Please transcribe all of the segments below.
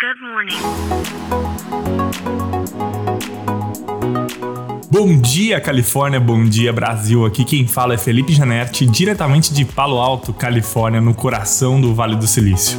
Good morning. Bom dia, Califórnia, bom dia, Brasil. Aqui quem fala é Felipe Janetti, diretamente de Palo Alto, Califórnia, no coração do Vale do Silício.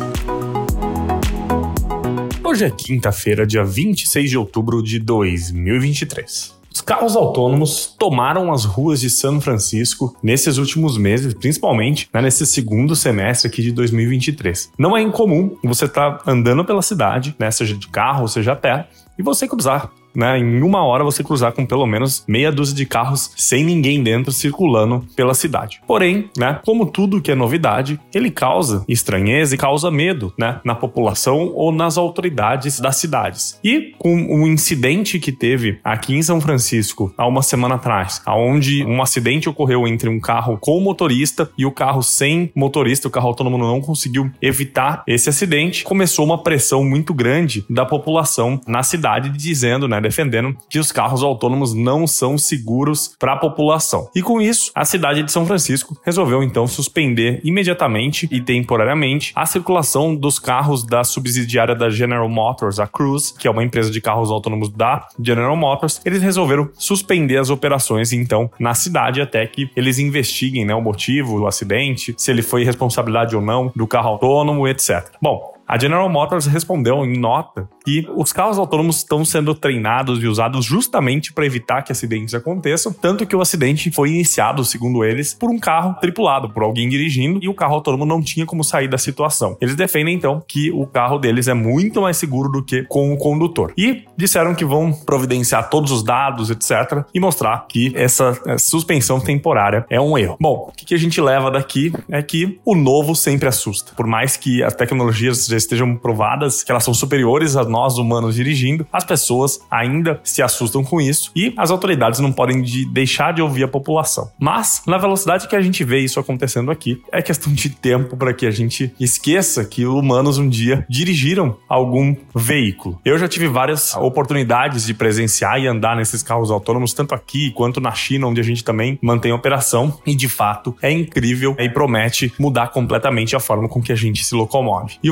Hoje é quinta-feira, dia 26 de outubro de 2023. Os carros autônomos tomaram as ruas de São Francisco nesses últimos meses, principalmente né, nesse segundo semestre aqui de 2023. Não é incomum você estar tá andando pela cidade, né, seja de carro seja a pé, e você cruzar né, em uma hora você cruzar com pelo menos meia dúzia de carros sem ninguém dentro circulando pela cidade. Porém, né, como tudo que é novidade, ele causa estranheza e causa medo, né, na população ou nas autoridades das cidades. E com um incidente que teve aqui em São Francisco há uma semana atrás, onde um acidente ocorreu entre um carro com motorista e o carro sem motorista, o carro autônomo não conseguiu evitar esse acidente, começou uma pressão muito grande da população na cidade dizendo, né, defendendo que os carros autônomos não são seguros para a população. E com isso, a cidade de São Francisco resolveu então suspender imediatamente e temporariamente a circulação dos carros da subsidiária da General Motors, a Cruise, que é uma empresa de carros autônomos da General Motors. Eles resolveram suspender as operações então na cidade até que eles investiguem né, o motivo do acidente, se ele foi responsabilidade ou não do carro autônomo, etc. Bom, a General Motors respondeu em nota que os carros autônomos estão sendo treinados e usados justamente para evitar que acidentes aconteçam, tanto que o acidente foi iniciado, segundo eles, por um carro tripulado, por alguém dirigindo, e o carro autônomo não tinha como sair da situação. Eles defendem então que o carro deles é muito mais seguro do que com o condutor. E disseram que vão providenciar todos os dados, etc, e mostrar que essa suspensão temporária é um erro. Bom, o que a gente leva daqui é que o novo sempre assusta. Por mais que as tecnologias estejam provadas que elas são superiores a nós humanos dirigindo, as pessoas ainda se assustam com isso e as autoridades não podem de deixar de ouvir a população. Mas, na velocidade que a gente vê isso acontecendo aqui, é questão de tempo para que a gente esqueça que humanos um dia dirigiram algum veículo. Eu já tive várias oportunidades de presenciar e andar nesses carros autônomos, tanto aqui quanto na China, onde a gente também mantém operação, e de fato é incrível e promete mudar completamente a forma com que a gente se locomove. E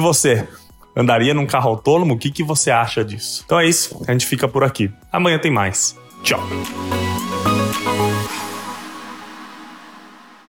andaria num carro autônomo? O que, que você acha disso? Então é isso, a gente fica por aqui. Amanhã tem mais. Tchau.